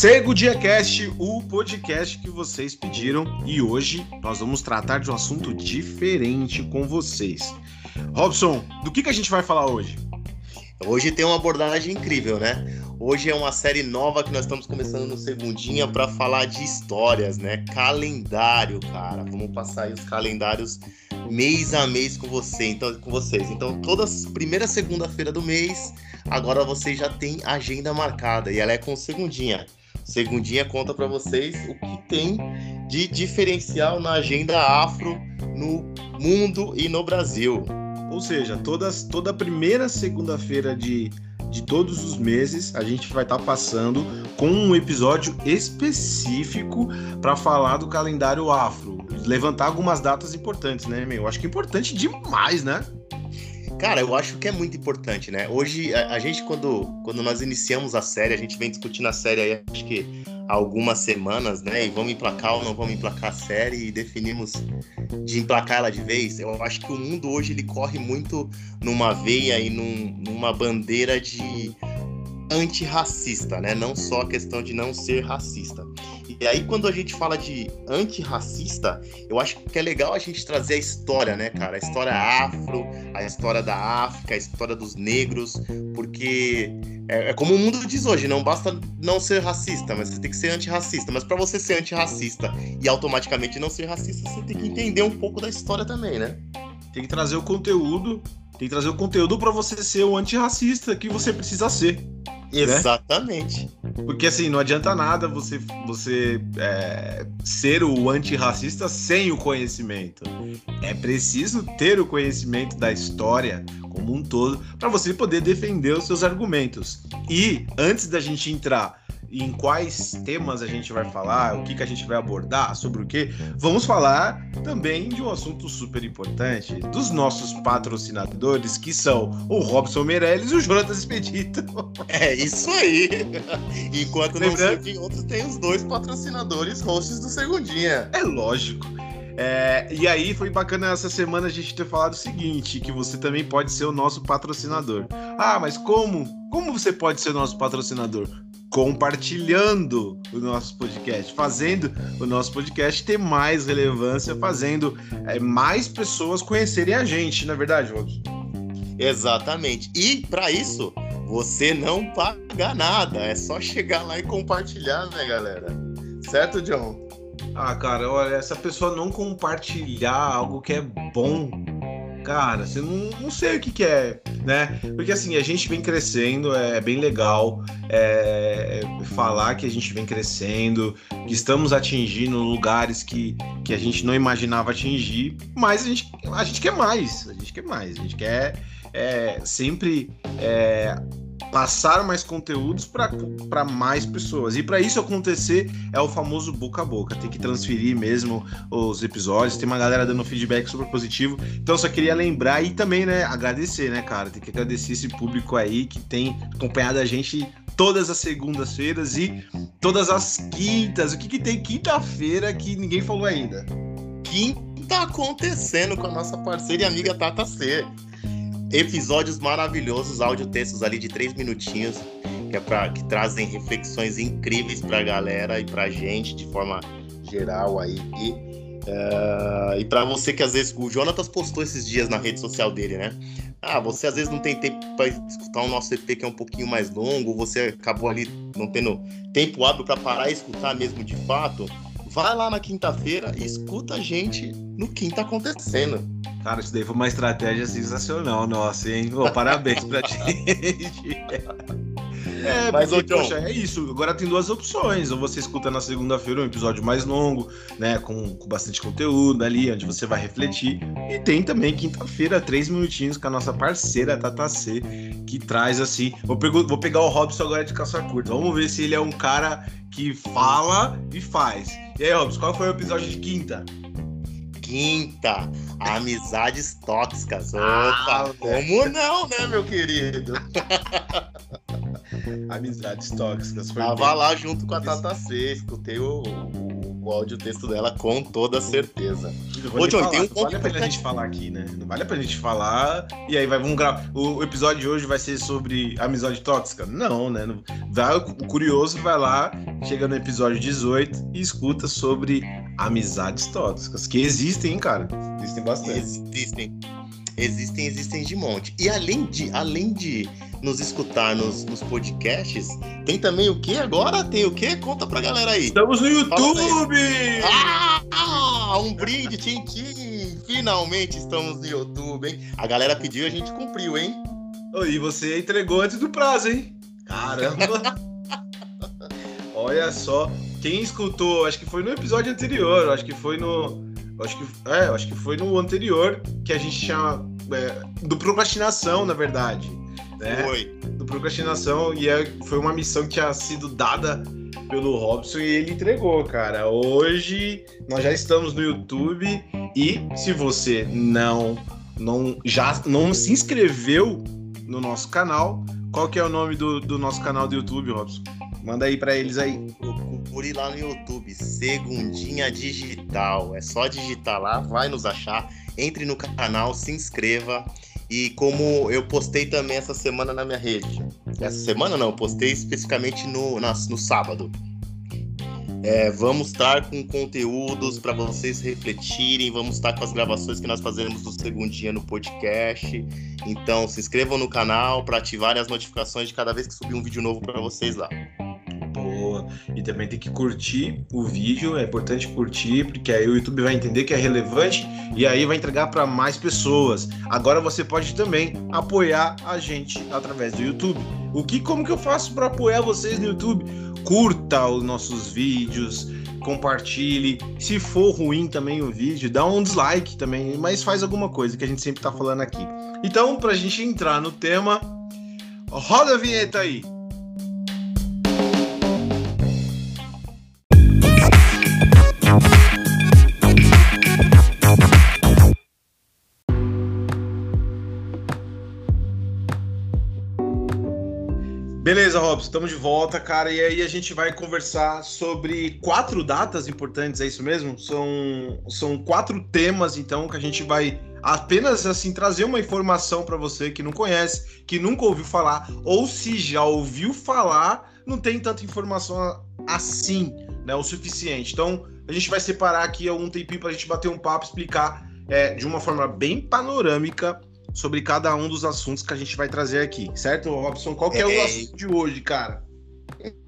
Sego Diacast, o podcast que vocês pediram e hoje nós vamos tratar de um assunto diferente com vocês. Robson, do que, que a gente vai falar hoje? Hoje tem uma abordagem incrível, né? Hoje é uma série nova que nós estamos começando no segundinha para falar de histórias, né? Calendário, cara. Vamos passar aí os calendários mês a mês com você, então com vocês. Então, toda primeira segunda-feira do mês, agora vocês já têm agenda marcada e ela é com segundinha. Segundinha conta para vocês o que tem de diferencial na agenda afro no mundo e no Brasil. Ou seja, todas, toda primeira segunda-feira de, de todos os meses a gente vai estar tá passando com um episódio específico para falar do calendário afro. Levantar algumas datas importantes, né, meu? Eu acho que é importante demais, né? Cara, eu acho que é muito importante, né? Hoje, a, a, gente, quando, quando nós iniciamos a série, a gente vem discutindo a série aí, acho que há algumas semanas, né? E vamos emplacar ou não vamos emplacar a série e definimos de emplacar ela de vez. Eu acho que o mundo hoje, ele corre muito numa veia e num, numa bandeira de antirracista, né? Não só a questão de não ser racista. E aí, quando a gente fala de antirracista, eu acho que é legal a gente trazer a história, né, cara? A história afro, a história da África, a história dos negros, porque é, é como o mundo diz hoje, não basta não ser racista, mas você tem que ser antirracista. Mas para você ser antirracista e automaticamente não ser racista, você tem que entender um pouco da história também, né? Tem que trazer o conteúdo, tem que trazer o conteúdo para você ser o antirracista que você precisa ser. Né? Exatamente. Né? Porque assim, não adianta nada você, você é, ser o antirracista sem o conhecimento. É preciso ter o conhecimento da história como um todo para você poder defender os seus argumentos. E antes da gente entrar em quais temas a gente vai falar, o que, que a gente vai abordar, sobre o que, vamos falar também de um assunto super importante, dos nossos patrocinadores, que são o Robson Meirelles e o Jonatas Expedito. É isso aí! Enquanto não sei outros, tem os dois patrocinadores hosts do Segundinha. É lógico. É, e aí foi bacana essa semana a gente ter falado o seguinte, que você também pode ser o nosso patrocinador. Ah, mas como? Como você pode ser o nosso patrocinador? Compartilhando o nosso podcast, fazendo o nosso podcast ter mais relevância, fazendo é, mais pessoas conhecerem a gente, na é verdade, Robson? Exatamente. E para isso, você não paga nada, é só chegar lá e compartilhar, né, galera? Certo, John? Ah, cara, olha, essa pessoa não compartilhar algo que é bom cara, você não, não sei o que, que é, né? Porque assim, a gente vem crescendo, é bem legal é, falar que a gente vem crescendo, que estamos atingindo lugares que, que a gente não imaginava atingir, mas a gente, a gente quer mais, a gente quer mais, a gente quer é, sempre é, passar mais conteúdos para mais pessoas. E para isso acontecer é o famoso boca a boca. Tem que transferir mesmo os episódios. Tem uma galera dando feedback super positivo. Então só queria lembrar e também, né, agradecer, né, cara? Tem que agradecer esse público aí que tem acompanhado a gente todas as segundas-feiras e todas as quintas. O que, que tem quinta-feira que ninguém falou ainda? Quinta acontecendo com a nossa parceira e amiga Tata C episódios maravilhosos, áudio textos ali de três minutinhos, que, é que trazem reflexões incríveis pra galera e pra gente de forma geral aí. E, uh, e para você que às vezes. O Jonatas postou esses dias na rede social dele, né? Ah, você às vezes não tem tempo para escutar o nosso EP que é um pouquinho mais longo, você acabou ali não tendo tempo hábil para parar e escutar mesmo de fato. Vai lá na quinta-feira e escuta a gente no que tá acontecendo. Cara, isso daí foi uma estratégia sensacional, nossa, hein? Oh, parabéns pra gente. É, mas porque, poxa, é isso. Agora tem duas opções. Ou você escuta na segunda-feira um episódio mais longo, né? Com, com bastante conteúdo ali, onde você vai refletir. E tem também quinta-feira, três minutinhos com a nossa parceira Tata C, que traz assim. Vou, pego, vou pegar o Robson agora de calça curta. Vamos ver se ele é um cara que fala e faz. E aí, Robson, qual foi o episódio de quinta? Quinta, amizades tóxicas. Ah, Opa, como não, né, meu querido? amizades tóxicas. Foi Tava bem. lá junto com a Tata C, escutei o, o, o áudio texto dela com toda certeza. Ô, John, tem um ponto vale a pena a gente falar aqui, né? Não vale a pena a gente falar. E aí vai, vamos gravar. O episódio de hoje vai ser sobre amizade tóxica? Não, né? Vai, o curioso vai lá, chega no episódio 18 e escuta sobre amizades tóxicas. Que existem, hein, cara? Existem bastante. Existem. Existem, existem de monte. E além de, além de nos escutar nos, nos podcasts, tem também o que agora? Tem o que? Conta pra galera aí. Estamos no YouTube! Ah, um brinde, tchim, tchim. Finalmente estamos no YouTube, hein? A galera pediu e a gente cumpriu, hein? E você entregou antes do prazo, hein? Caramba! Olha só, quem escutou, acho que foi no episódio anterior, acho que foi no. Acho que, é, acho que foi no anterior que a gente chama. É, do procrastinação, na verdade. Né? Foi. Do procrastinação, e é, foi uma missão que tinha sido dada pelo Robson e ele entregou, cara. Hoje nós já estamos no YouTube e se você não não já não se inscreveu no nosso canal, qual que é o nome do, do nosso canal do YouTube, Robson? Manda aí para eles aí. Procure lá no YouTube, Segundinha Digital. É só digitar lá, vai nos achar. Entre no canal, se inscreva. E como eu postei também essa semana na minha rede. Essa semana não, eu postei especificamente no, na, no sábado. É, vamos estar com conteúdos para vocês refletirem, vamos estar com as gravações que nós fazemos do segundinha no podcast. Então se inscrevam no canal para ativarem as notificações de cada vez que subir um vídeo novo para vocês lá. E também tem que curtir o vídeo, é importante curtir, porque aí o YouTube vai entender que é relevante e aí vai entregar para mais pessoas. Agora você pode também apoiar a gente através do YouTube. O que como que eu faço para apoiar vocês no YouTube? curta os nossos vídeos, compartilhe. Se for ruim também o vídeo, dá um dislike também, mas faz alguma coisa que a gente sempre tá falando aqui. Então, pra gente entrar no tema, roda a vinheta aí. Beleza, Robson, estamos de volta, cara. E aí a gente vai conversar sobre quatro datas importantes, é isso mesmo? São, são quatro temas, então, que a gente vai apenas assim trazer uma informação para você que não conhece, que nunca ouviu falar, ou se já ouviu falar, não tem tanta informação assim, né? O suficiente. Então, a gente vai separar aqui algum tempinho para a gente bater um papo, explicar é, de uma forma bem panorâmica sobre cada um dos assuntos que a gente vai trazer aqui, certo, Robson? Qual que é, é o assunto de hoje, cara?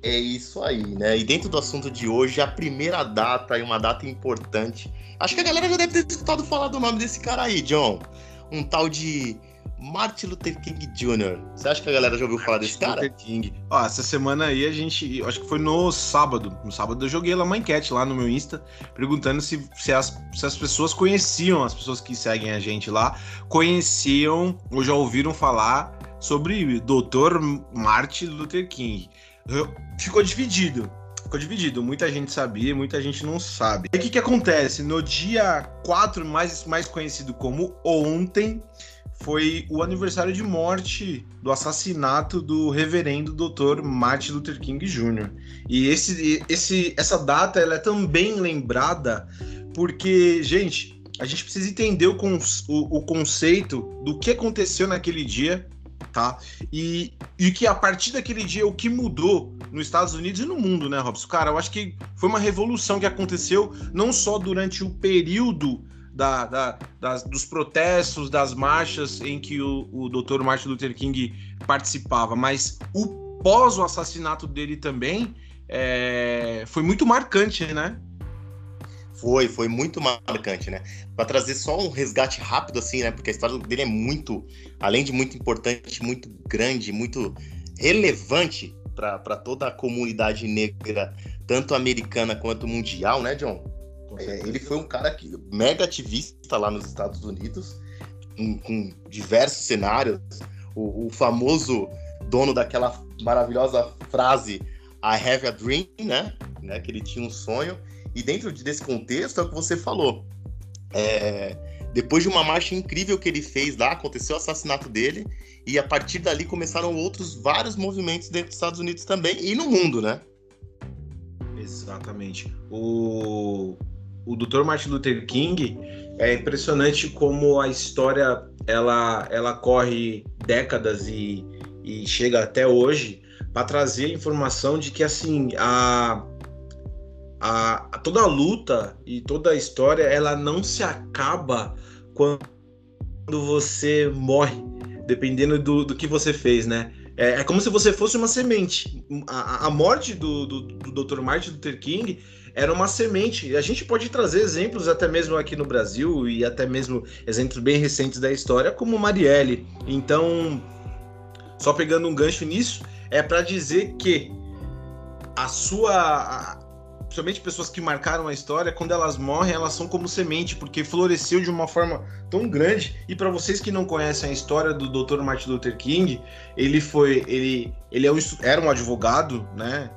É isso aí, né? E dentro do assunto de hoje, a primeira data e uma data importante. Acho que a galera já deve ter escutado falar do nome desse cara aí, John. Um tal de Martin Luther King Jr. Você acha que a galera já ouviu falar desse cara? Luther King. Ó, essa semana aí a gente. Acho que foi no sábado. No sábado eu joguei lá uma enquete lá no meu Insta, perguntando se, se, as, se as pessoas conheciam, as pessoas que seguem a gente lá, conheciam ou já ouviram falar sobre Dr. Martin Luther King. Ficou dividido. Ficou dividido. Muita gente sabia, muita gente não sabe. E o que, que acontece? No dia 4, mais, mais conhecido como ontem, foi o aniversário de morte do assassinato do reverendo Dr. Martin Luther King Jr. E esse, esse, essa data ela é também lembrada porque, gente, a gente precisa entender o, o, o conceito do que aconteceu naquele dia, tá? E, e que a partir daquele dia o que mudou nos Estados Unidos e no mundo, né, Robson? Cara, eu acho que foi uma revolução que aconteceu não só durante o período da, da, das, dos protestos, das marchas em que o, o Dr. Martin Luther King participava, mas o pós o assassinato dele também é, foi muito marcante, né? Foi, foi muito marcante, né? Para trazer só um resgate rápido, assim, né? Porque a história dele é muito, além de muito importante, muito grande, muito relevante para toda a comunidade negra, tanto americana quanto mundial, né, John? É, ele foi um cara que, mega ativista lá nos Estados Unidos, com, com diversos cenários. O, o, famoso dono daquela maravilhosa frase I have a dream, né? né? Que ele tinha um sonho. E dentro desse contexto é o que você falou. É, depois de uma marcha incrível que ele fez lá, aconteceu o assassinato dele, e a partir dali começaram outros vários movimentos dentro dos Estados Unidos também e no mundo, né? Exatamente. O, o Dr. Martin Luther King é impressionante como a história ela, ela corre décadas e, e chega até hoje para trazer a informação de que assim a, a, toda a luta e toda a história ela não se acaba quando você morre, dependendo do, do que você fez, né? É, é como se você fosse uma semente. A, a morte do, do, do Dr. Martin Luther King era uma semente. A gente pode trazer exemplos até mesmo aqui no Brasil e até mesmo exemplos bem recentes da história, como Marielle. Então, só pegando um gancho nisso, é para dizer que a sua, principalmente pessoas que marcaram a história, quando elas morrem, elas são como semente, porque floresceu de uma forma tão grande. E para vocês que não conhecem a história do Dr. Martin Luther King, ele foi, ele, ele é um, era um advogado, né?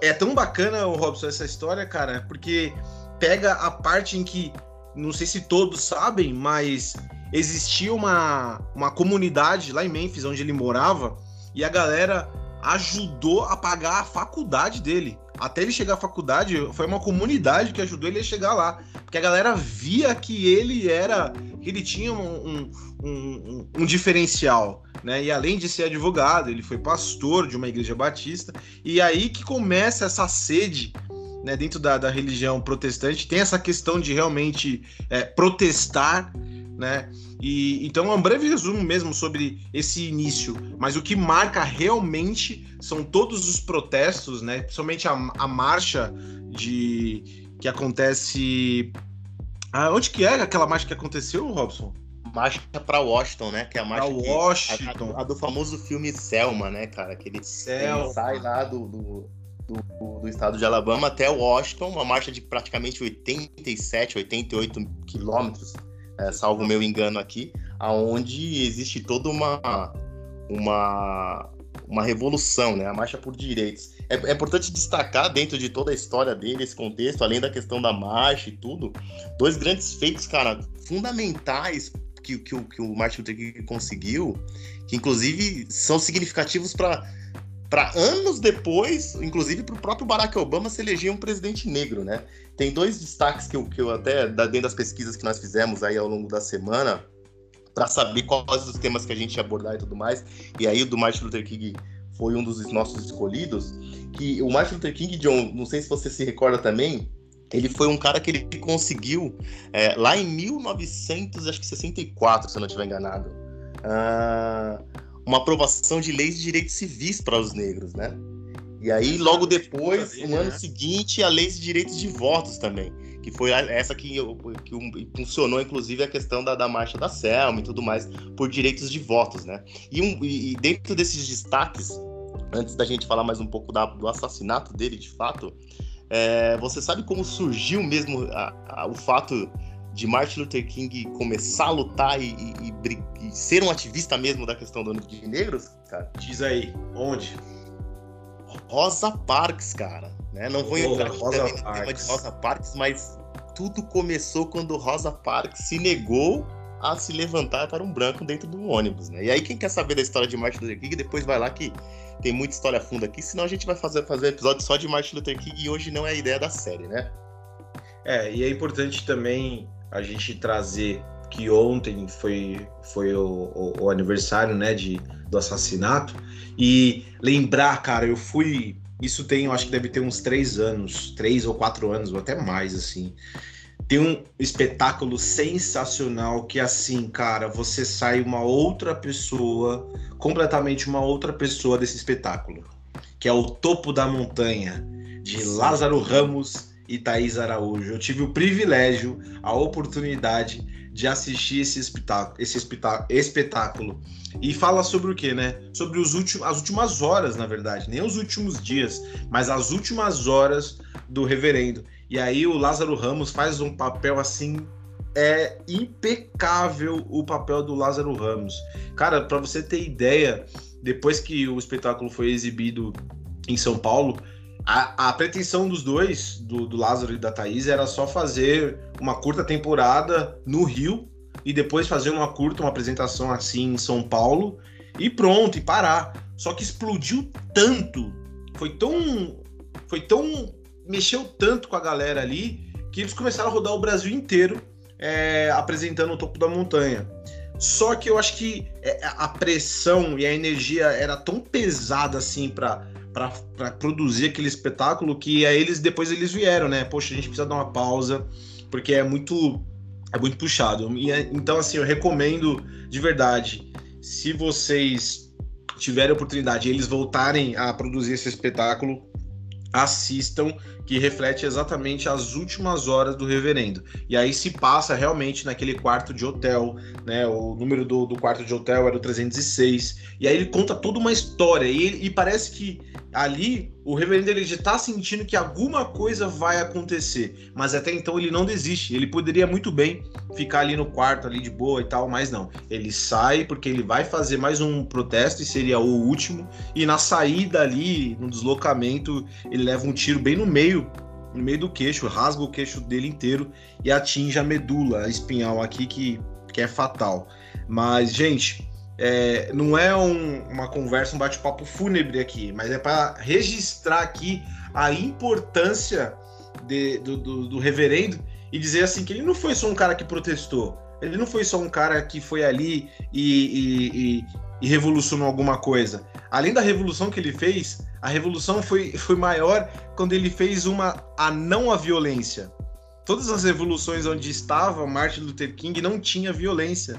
É tão bacana, o Robson, essa história, cara, porque pega a parte em que, não sei se todos sabem, mas existia uma, uma comunidade lá em Memphis, onde ele morava, e a galera ajudou a pagar a faculdade dele até ele chegar à faculdade, foi uma comunidade que ajudou ele a chegar lá. Porque a galera via que ele era. Ele tinha um, um, um, um diferencial. Né? E além de ser advogado, ele foi pastor de uma igreja batista. E aí que começa essa sede né, dentro da, da religião protestante, tem essa questão de realmente é, protestar né? E então é um breve resumo mesmo sobre esse início, mas o que marca realmente são todos os protestos, né? Principalmente a, a marcha de que acontece ah, onde que é aquela marcha que aconteceu, Robson? Marcha para Washington, né? Que é a marcha pra Washington. a, a, do famoso filme Selma, né, cara? Que ele, ele sai lá do, do, do, do, estado de Alabama até Washington, uma marcha de praticamente 87, 88 quilômetros é, salvo o meu engano aqui, aonde existe toda uma, uma, uma revolução, né? A marcha por direitos. É, é, importante destacar, dentro de toda a história dele, esse contexto, além da questão da marcha e tudo, dois grandes feitos, cara, fundamentais que, que, que o Martin Luther King conseguiu, que inclusive são significativos para para anos depois, inclusive para o próprio Barack Obama se eleger um presidente negro, né? Tem dois destaques que eu, que eu até, dentro das pesquisas que nós fizemos aí ao longo da semana, para saber quais os temas que a gente ia abordar e tudo mais, e aí o do Martin Luther King foi um dos nossos escolhidos, que o Martin Luther King, John, não sei se você se recorda também, ele foi um cara que ele conseguiu, é, lá em 1964, se eu não estiver enganado, uh, uma aprovação de leis de direitos civis para os negros, né? E aí, logo depois, no ano né? seguinte, a lei de direitos de votos também, que foi essa que, que funcionou, inclusive, a questão da, da marcha da Selma e tudo mais, por direitos de votos, né? E, um, e dentro desses destaques, antes da gente falar mais um pouco da, do assassinato dele, de fato, é, você sabe como surgiu mesmo a, a, o fato de Martin Luther King começar a lutar e, e, e, ser um ativista mesmo da questão do de negros, cara? Diz aí, onde? Rosa Parks, cara. Né? Não vou entrar aqui Rosa no tema de Rosa Parks, mas tudo começou quando Rosa Parks se negou a se levantar para um branco dentro do ônibus, né? E aí quem quer saber da história de Martin Luther King, depois vai lá que tem muita história funda aqui, senão a gente vai fazer, fazer um episódio só de Martin Luther King e hoje não é a ideia da série, né? É, e é importante também a gente trazer que ontem foi, foi o, o, o, aniversário né, de, do assassinato e lembrar, cara, eu fui. Isso tem, eu acho que deve ter uns três anos, três ou quatro anos, ou até mais, assim. Tem um espetáculo sensacional que, assim, cara, você sai uma outra pessoa, completamente uma outra pessoa desse espetáculo, que é o Topo da Montanha, de Lázaro Ramos e Thaís Araújo. Eu tive o privilégio, a oportunidade de assistir esse espetáculo, esse espetáculo. E fala sobre o que, né? Sobre os últimos, as últimas horas, na verdade, nem os últimos dias, mas as últimas horas do reverendo. E aí o Lázaro Ramos faz um papel assim é impecável o papel do Lázaro Ramos. Cara, para você ter ideia, depois que o espetáculo foi exibido em São Paulo, a, a pretensão dos dois, do, do Lázaro e da Thaís, era só fazer uma curta temporada no Rio e depois fazer uma curta, uma apresentação assim em São Paulo e pronto, e parar. Só que explodiu tanto, foi tão foi tão. mexeu tanto com a galera ali que eles começaram a rodar o Brasil inteiro é, apresentando o topo da montanha. Só que eu acho que é, a pressão e a energia era tão pesada assim para para produzir aquele espetáculo que aí eles depois eles vieram, né? Poxa, a gente precisa dar uma pausa porque é muito é muito puxado. E, então assim, eu recomendo de verdade, se vocês tiverem oportunidade, eles voltarem a produzir esse espetáculo, assistam, que reflete exatamente as últimas horas do reverendo. E aí se passa realmente naquele quarto de hotel, né? O número do, do quarto de hotel era o 306. E aí ele conta toda uma história. E, e parece que ali o reverendo ele já está sentindo que alguma coisa vai acontecer, mas até então ele não desiste. Ele poderia muito bem ficar ali no quarto ali de boa e tal, mas não. Ele sai porque ele vai fazer mais um protesto e seria o último. E na saída ali, no deslocamento, ele leva um tiro bem no meio, no meio do queixo, rasga o queixo dele inteiro e atinge a medula a espinhal aqui que, que é fatal. Mas gente, é, não é um, uma conversa, um bate-papo fúnebre aqui, mas é para registrar aqui a importância de, do, do, do, reverendo e dizer assim que ele não foi só um cara que protestou, ele não foi só um cara que foi ali e, e, e, e revolucionou alguma coisa. Além da revolução que ele fez, a revolução foi, foi maior quando ele fez uma a não a violência. Todas as revoluções onde estava Martin Luther King não tinha violência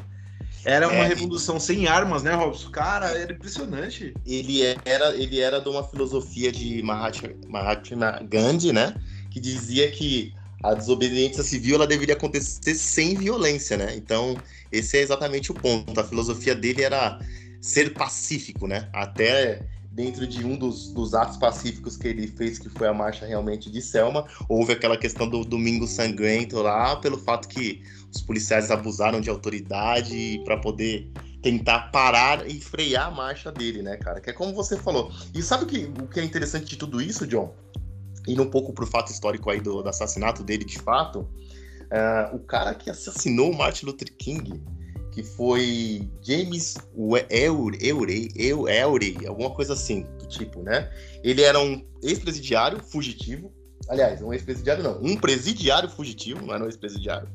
era uma é, revolução sem armas, né, Robson? Cara, era impressionante. Ele era, ele era de uma filosofia de Mahatma, Mahatma Gandhi, né? Que dizia que a desobediência civil ela deveria acontecer sem violência, né? Então, esse é exatamente o ponto. A filosofia dele era ser pacífico, né? Até dentro de um dos, dos, atos pacíficos que ele fez, que foi a marcha realmente de Selma, houve aquela questão do domingo sangrento lá, pelo fato que os policiais abusaram de autoridade para poder tentar parar e frear a marcha dele, né, cara? Que é como você falou. E sabe o que, o que é interessante de tudo isso, John? Indo um pouco pro fato histórico aí do, do assassinato dele, de fato, uh, o cara que assassinou Martin Luther King, que foi James Eury, Eury, alguma coisa assim, do tipo, né? Ele era um ex-presidiário fugitivo, aliás, um ex-presidiário não, um presidiário fugitivo, não era um ex-presidiário.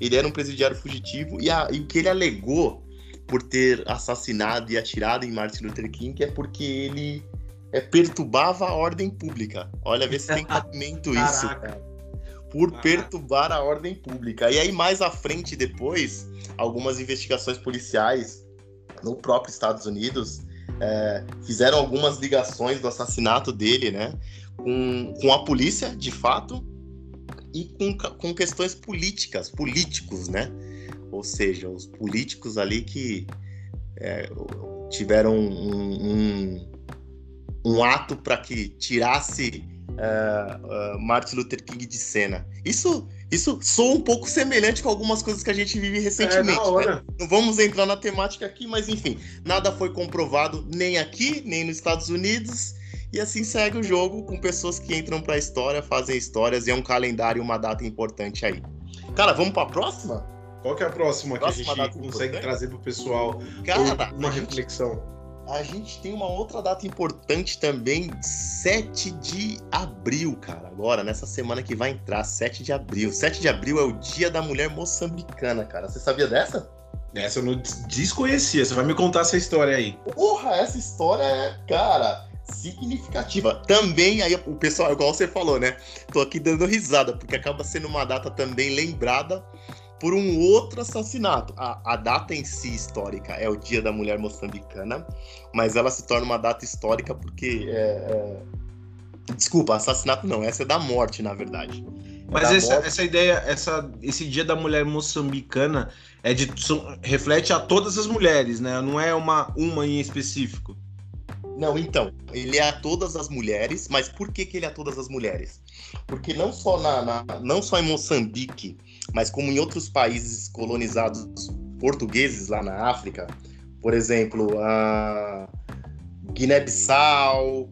Ele era um presidiário fugitivo e, a, e o que ele alegou por ter assassinado e atirado em Martin Luther King é porque ele é, perturbava a ordem pública. Olha, vê se tem cabimento isso, cara por perturbar a ordem pública. E aí, mais à frente, depois, algumas investigações policiais no próprio Estados Unidos é, fizeram algumas ligações do assassinato dele, né? Com, com a polícia, de fato, e com, com questões políticas, políticos, né? Ou seja, os políticos ali que é, tiveram um, um, um ato para que tirasse uh, uh, Martin Luther King de cena. Isso, isso soa um pouco semelhante com algumas coisas que a gente vive recentemente. É, né? Não vamos entrar na temática aqui, mas enfim, nada foi comprovado nem aqui, nem nos Estados Unidos. E assim segue o jogo com pessoas que entram para a história, fazem histórias e é um calendário, uma data importante aí. Cara, vamos para a próxima? Qual que é a próxima, próxima que a gente consegue importante? trazer para o pessoal Cara, uma reflexão? a gente tem uma outra data importante também, 7 de abril, cara. Agora, nessa semana que vai entrar, 7 de abril. 7 de abril é o Dia da Mulher Moçambicana, cara. Você sabia dessa? Essa eu não desconhecia. Você vai me contar essa história aí. Porra, essa história é, cara, significativa. Também, aí o pessoal, igual você falou, né? Tô aqui dando risada, porque acaba sendo uma data também lembrada por um outro assassinato. A, a, data em si histórica é o Dia da Mulher Moçambicana, mas ela se torna uma data histórica porque. É, é... Desculpa, assassinato não, essa é da morte, na verdade. Mas essa, morte... essa, ideia, essa, esse Dia da Mulher Moçambicana é de, reflete a todas as mulheres, né? Não é uma, uma em específico. Não, então, ele é a todas as mulheres, mas por que, que ele é a todas as mulheres? Porque não só, na, na não só em Moçambique, mas como em outros países colonizados portugueses lá na África, por exemplo, a Guiné-Bissau,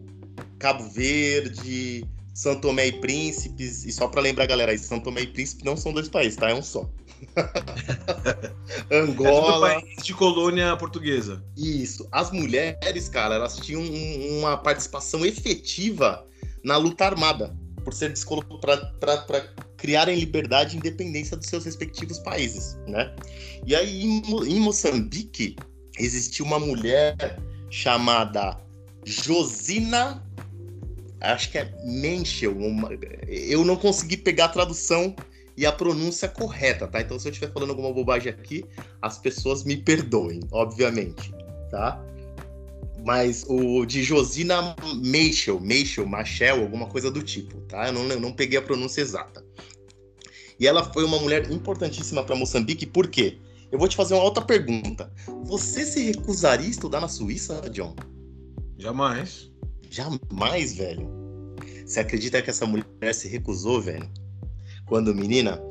Cabo Verde, São Tomé e Príncipes, e só para lembrar, galera, São Tomé e Príncipe não são dois países, tá? É um só. Angola. É país de colônia portuguesa. Isso. As mulheres, cara, elas tinham uma participação efetiva na luta armada, por ser para criarem liberdade e independência dos seus respectivos países, né? E aí em, Moçambique existiu uma mulher chamada Josina, acho que é Menchel, eu não consegui pegar a tradução e a pronúncia correta, tá? Então se eu estiver falando alguma bobagem aqui, as pessoas me perdoem, obviamente, tá? Mas o de Josina Meichel, Meichel, Machel, alguma coisa do tipo, tá? Eu não, eu não peguei a pronúncia exata. E ela foi uma mulher importantíssima para Moçambique, por quê? Eu vou te fazer uma outra pergunta. Você se recusaria a estudar na Suíça, John? Jamais. Jamais, velho. Você acredita que essa mulher se recusou, velho? Quando menina?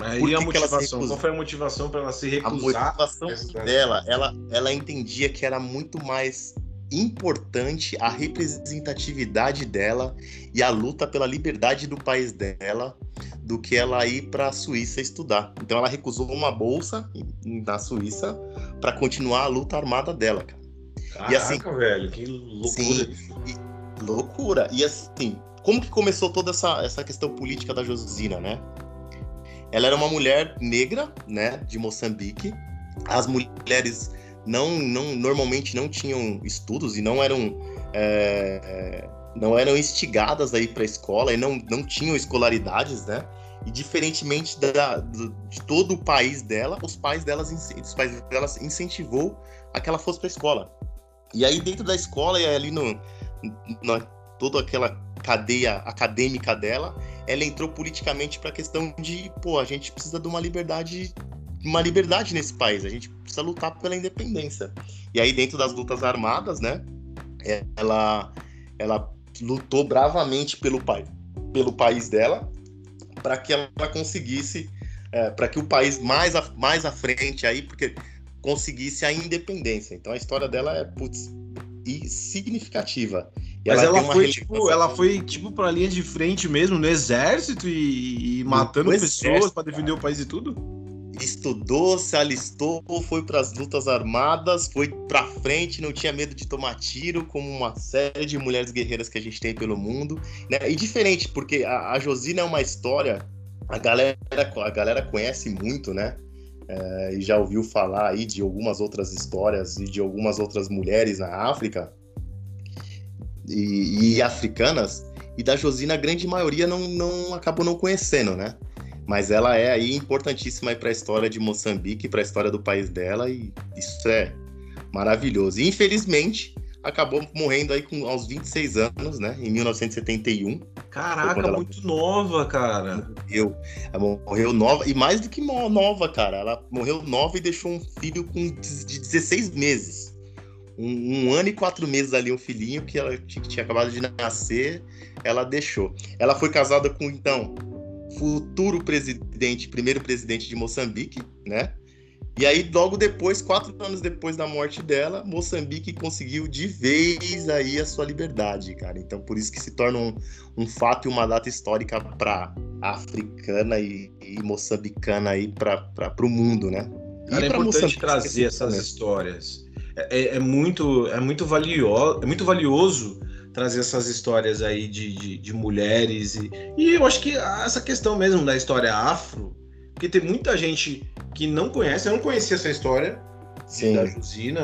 Aí a motivação, qual foi a motivação para ela se recusar? A motivação dela, ela, ela entendia que era muito mais importante a representatividade dela e a luta pela liberdade do país dela do que ela ir para a Suíça estudar. Então ela recusou uma bolsa na Suíça para continuar a luta armada dela, cara. Caraca, e assim, velho, que loucura. Sim, e, loucura. E assim, como que começou toda essa, essa questão política da Josina, né? Ela era uma mulher negra, né, de Moçambique. As mulheres não, não normalmente não tinham estudos e não eram é, não eram instigadas aí para a escola e não, não tinham escolaridades, né? E diferentemente da, do, de todo o país dela, os pais delas, os pais delas incentivou a que ela fosse para a escola. E aí dentro da escola e ali no, toda aquela cadeia acadêmica dela, ela entrou politicamente para a questão de, pô, a gente precisa de uma liberdade, uma liberdade nesse país, a gente precisa lutar pela independência. E aí dentro das lutas armadas, né, ela ela lutou bravamente pelo pai, pelo país dela, para que ela conseguisse, é, para que o país mais a, mais à frente aí, porque conseguisse a independência. Então a história dela é putz, e significativa. Mas ela, ela foi tipo, ela foi tipo para linha de frente mesmo no exército e, e matando pessoas para defender o país e tudo. Estudou, se alistou, foi para as lutas armadas, foi para frente, não tinha medo de tomar tiro, como uma série de mulheres guerreiras que a gente tem pelo mundo, né? E diferente, porque a, a Josina é uma história, a galera, a galera conhece muito, né? É, e já ouviu falar aí de algumas outras histórias e de algumas outras mulheres na África, e, e africanas, e da Josina a grande maioria não, não acabou não conhecendo, né? Mas ela é aí importantíssima para a história de Moçambique, para a história do país dela, e isso é maravilhoso. E infelizmente acabou morrendo aí com aos 26 anos, né? Em 1971. Caraca, ela... muito nova, cara. Morreu, ela morreu nova, e mais do que nova, cara. Ela morreu nova e deixou um filho com de 16 meses um, um, ano e quatro meses ali, um filhinho que ela que tinha acabado de nascer, ela deixou. Ela foi casada com, então, futuro presidente, primeiro presidente de Moçambique, né? E aí, logo depois, quatro anos depois da morte dela, Moçambique conseguiu de vez aí a sua liberdade, cara. Então, por isso que se torna um, um fato e uma data histórica para africana e, e, moçambicana aí para o mundo, né? Cara, é importante trazer essas histórias é, é, muito é muito valioso é muito valioso trazer essas histórias aí de, de, de, mulheres e, e eu acho que essa questão mesmo da história afro porque tem muita gente que não conhece eu não conhecia essa história Sim. da Jusina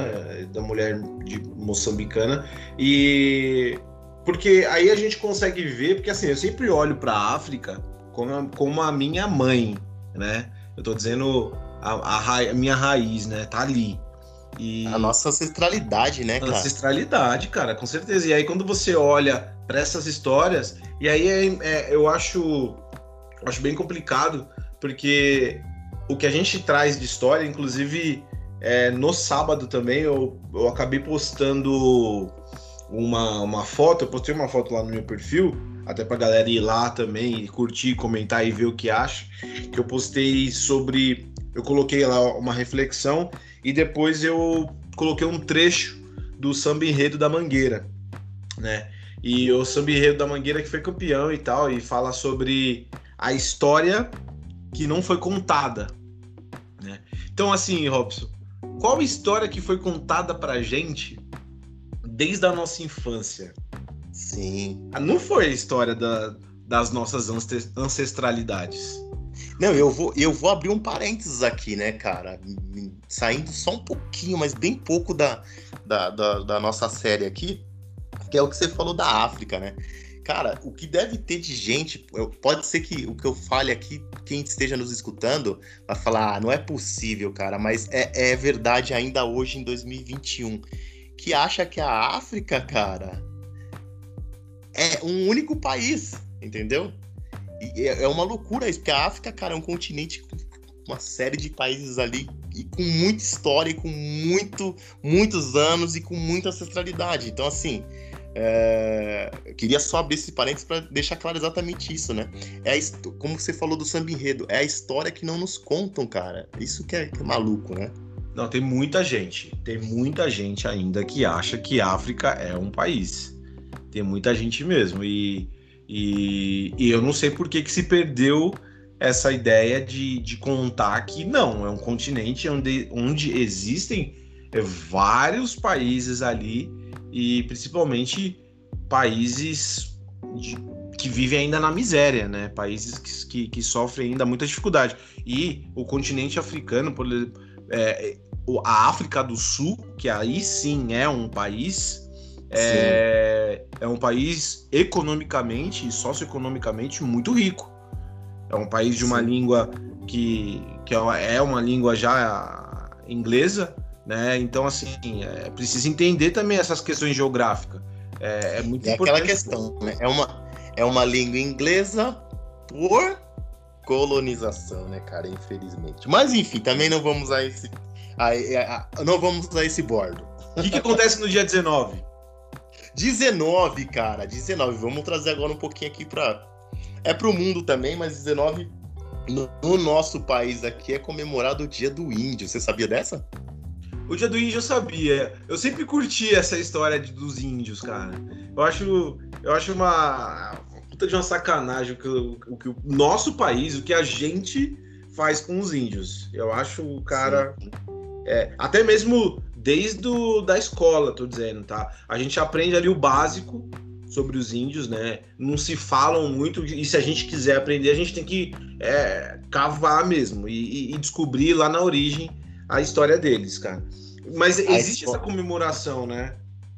da mulher de moçambicana e porque aí a gente consegue ver porque assim eu sempre olho para a África como a, como a minha mãe né? Eu tô dizendo a, a, a minha raiz né? Tá ali e... A nossa ancestralidade, né, cara? Ancestralidade, cara, com certeza. E aí, quando você olha para essas histórias, e aí é, é, eu acho, acho bem complicado, porque o que a gente traz de história, inclusive é, no sábado também, eu, eu acabei postando uma, uma foto, eu postei uma foto lá no meu perfil, até pra galera ir lá também, curtir, comentar e ver o que acha, que eu postei sobre. Eu coloquei lá uma reflexão e depois eu coloquei um trecho do samba enredo da Mangueira, né? E o samba enredo da Mangueira que foi campeão e tal, e fala sobre a história que não foi contada, né? Então assim, Robson, qual história que foi contada pra gente desde a nossa infância? Sim. Ah, não foi a história da, das nossas ancestralidades. Não, eu vou, eu vou abrir um parênteses aqui, né, cara? Saindo só um pouquinho, mas bem pouco da, da, da, da nossa série aqui, que é o que você falou da África, né? Cara, o que deve ter de gente, pode ser que o que eu fale aqui, quem esteja nos escutando, vai falar, ah, não é possível, cara, mas é, é verdade ainda hoje, em 2021, que acha que a África, cara, é um único país, entendeu? É, é uma loucura isso, porque a África, cara, é um continente com uma série de países ali e com muita história, e com muito, muitos anos e com muita ancestralidade. Então, assim, é... Eu queria só abrir esse parênteses para deixar claro exatamente isso, né? É a, como você falou do samba enredo, é a história que não nos contam, cara. Isso que é, que é maluco, né? Não, tem muita gente, tem muita gente ainda que acha que África é um país. Tem muita gente mesmo. E, e, e eu não sei por que, que se perdeu essa ideia de, de contar que não, é um continente onde, onde existem vários países ali e principalmente países de, que vivem ainda na miséria, né? Países que, que, que, sofrem ainda muita dificuldade. E o continente africano, por é, a África do Sul, que aí sim é um país, é, é, um país economicamente e socioeconomicamente muito rico. É um país de uma sim. língua que, que é uma língua já inglesa, né? Então, assim, é preciso entender também essas questões geográficas. É, é muito é importante. aquela questão, né? É uma, é uma língua inglesa por colonização, né, cara? Infelizmente. Mas, enfim, também não vamos a esse. A, a, a, não vamos a esse bordo. O que, que acontece no dia 19? 19, cara, 19. Vamos trazer agora um pouquinho aqui para é pro mundo também, mas 19 no, no, nosso país aqui é comemorado o Dia do Índio. Você sabia dessa? O dia do índio eu sabia. Eu sempre curti essa história de, dos índios, cara. Eu acho, eu acho uma, puta de uma sacanagem o que, o, o que o nosso país, o que a gente faz com os índios. Eu acho o cara. É, até mesmo desde o, da escola, tô dizendo, tá? A gente aprende ali o básico sobre os índios, né? Não se falam muito, e se a gente quiser aprender, a gente tem que é, cavar mesmo e, e descobrir lá na origem a história deles, cara. Mas existe essa comemoração, né?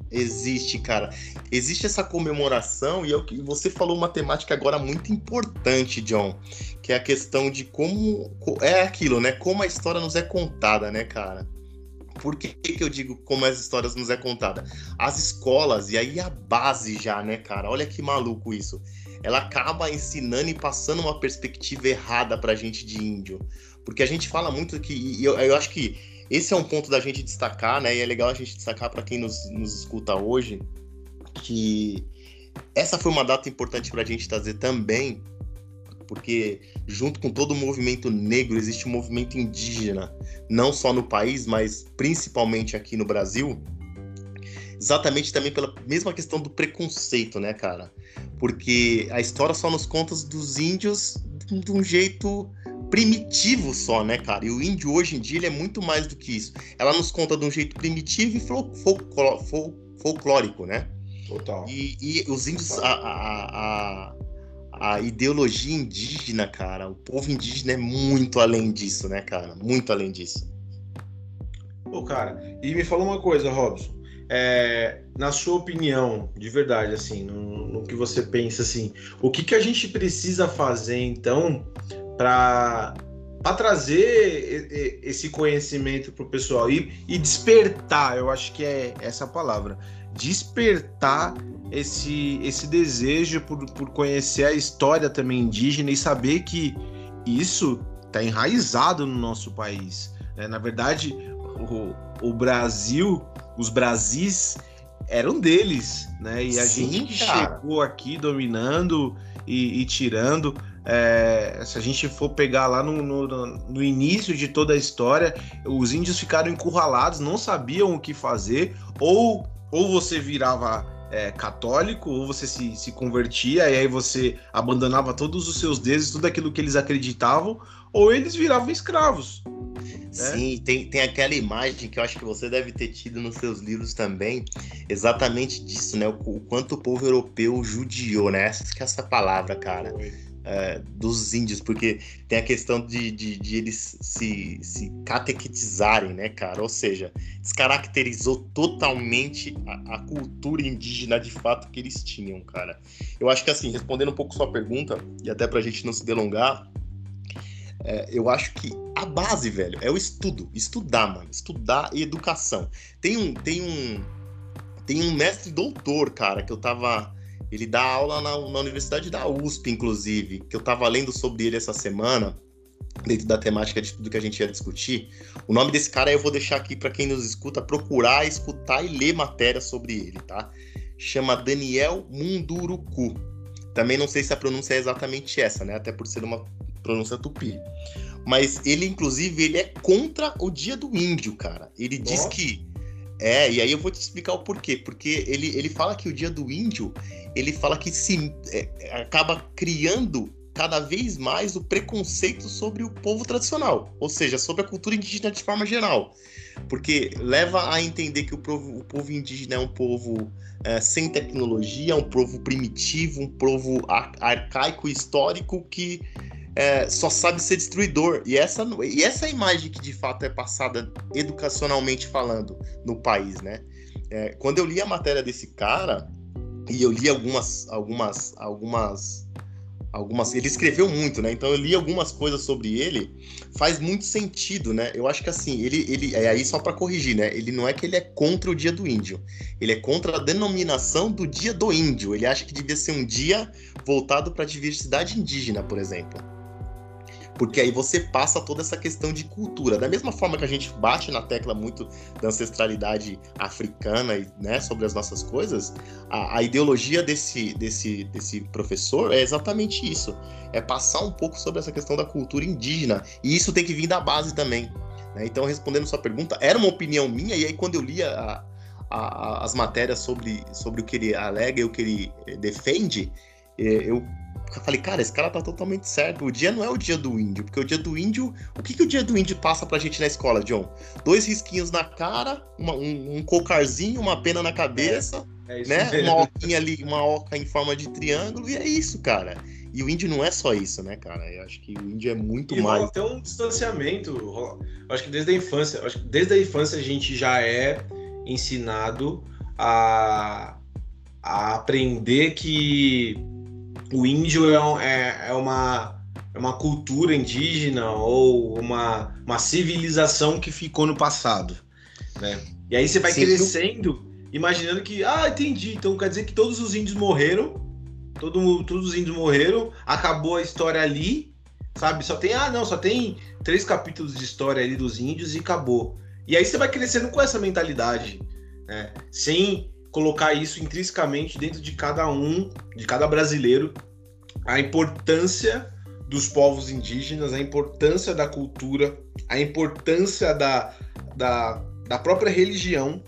Existe, cara. Existe essa comemoração e é o que você falou uma temática agora muito importante, John, que é a questão de como é aquilo, né? Como a história nos é contada, né, cara? Por que, que eu digo como as histórias nos é contada? As escolas, e aí a base já, né, cara? Olha que maluco isso. Ela acaba ensinando e passando uma perspectiva errada pra gente de índio. Porque a gente fala muito que, e eu, eu acho que esse é um ponto da gente destacar, né? E é legal a gente destacar para quem nos, nos escuta hoje, que essa foi uma data importante para a gente trazer também, porque junto com todo o movimento negro existe um movimento indígena, não só no país, mas principalmente aqui no Brasil, exatamente também pela mesma questão do preconceito, né, cara? Porque a história só nos conta dos índios de um jeito primitivo só, né, cara? E o índio hoje em dia ele é muito mais do que isso. Ela nos conta de um jeito primitivo e fol fol fol folclórico, né? Total. E, e os índios, a, a, a, a, ideologia indígena, cara, o povo indígena é muito além disso, né, cara? Muito além disso. Pô, cara, e me fala uma coisa, Robson. É, na sua opinião, de verdade, assim, no, no, que você pensa, assim, o que, que a gente precisa fazer, então, para trazer esse conhecimento para o pessoal e, e despertar, eu acho que é essa palavra, despertar esse, esse desejo por, por conhecer a história também indígena e saber que isso está enraizado no nosso país. Né? Na verdade, o, o Brasil, os Brasis eram deles, né? E a Sim, gente cara. chegou aqui dominando e, e tirando. É, se a gente for pegar lá no, no, no, início de toda a história, os índios ficaram encurralados, não sabiam o que fazer, ou, ou você virava é, católico, ou você se, se convertia, e aí você abandonava todos os seus deuses, tudo aquilo que eles acreditavam, ou eles viravam escravos. Sim, tem, tem aquela imagem que eu acho que você deve ter tido nos seus livros também, exatamente disso, né? O, o quanto o povo europeu judiou, né? Essa que essa palavra, cara. É, dos índios, porque tem a questão de, de, de, eles se, se catequetizarem, né, cara? Ou seja, descaracterizou totalmente a, a, cultura indígena de fato que eles tinham, cara. Eu acho que, assim, respondendo um pouco sua pergunta, e até pra gente não se delongar, é, eu acho que a base, velho, é o estudo. Estudar, mano. Estudar e educação. Tem um, tem um, tem um mestre doutor, cara, que eu tava. Ele dá aula na, na Universidade da USP, inclusive, que eu tava lendo sobre ele essa semana, dentro da temática de tudo que a gente ia discutir. O nome desse cara eu vou deixar aqui para quem nos escuta procurar, escutar e ler matéria sobre ele, tá? Chama Daniel Munduruku. Também não sei se a pronúncia é exatamente essa, né? Até por ser uma pronúncia tupi. Mas ele, inclusive, ele é contra o dia do índio, cara. Ele diz oh. que. É, e aí eu vou te explicar o porquê. Porque ele, ele fala que o dia do índio, ele fala que se é, acaba criando cada vez mais o preconceito sobre o povo tradicional, ou seja, sobre a cultura indígena de forma geral. Porque leva a entender que o povo, o povo indígena é um povo é, sem tecnologia, um povo primitivo, um povo ar arcaico histórico que é, só sabe ser destruidor. E essa, e essa imagem que de fato é passada educacionalmente falando no país, né? É, quando eu li a matéria desse cara, e eu li algumas, algumas, algumas, algumas. Ele escreveu muito, né? Então eu li algumas coisas sobre ele. Faz muito sentido, né? Eu acho que assim, ele, ele é aí só para corrigir, né? Ele não é que ele é contra o Dia do Índio. Ele é contra a denominação do Dia do Índio. Ele acha que devia ser um dia voltado para a diversidade indígena, por exemplo porque aí você passa toda essa questão de cultura. Da mesma forma que a gente bate na tecla muito da ancestralidade africana, né, sobre as nossas coisas, a, a ideologia desse, desse, desse professor é exatamente isso. É passar um pouco sobre essa questão da cultura indígena. E isso tem que vir da base também. Né? Então, respondendo sua pergunta, era uma opinião minha, e aí quando eu lia a, a, as matérias sobre, sobre o que ele alega e o que ele defende, eh, eu eu falei, cara, esse cara tá totalmente certo. O dia não é o dia do índio, porque o dia do índio. O que, que o dia do índio passa pra gente na escola, John? Dois risquinhos na cara, uma, um, um cocarzinho, uma pena na cabeça, é, é né? Mesmo. Uma oquinha ali, uma oca em forma de triângulo, e é isso, cara. E o índio não é só isso, né, cara? Eu acho que o índio é muito e mais. até um distanciamento. Eu acho que desde a infância, acho que desde a infância a gente já é ensinado a, a aprender que o índio é, é, é, uma, é uma cultura indígena ou uma, uma civilização que ficou no passado, né? E aí você vai Sim, crescendo, imaginando que, ah, entendi, então quer dizer que todos os índios morreram, todo, todos os índios morreram, acabou a história ali, sabe? Só tem, ah, não, só tem três capítulos de história ali dos índios e acabou. E aí você vai crescendo com essa mentalidade, né? Sem colocar isso intrinsecamente dentro de cada um, de cada brasileiro, a importância dos povos indígenas, a importância da cultura, a importância da, da, da própria religião,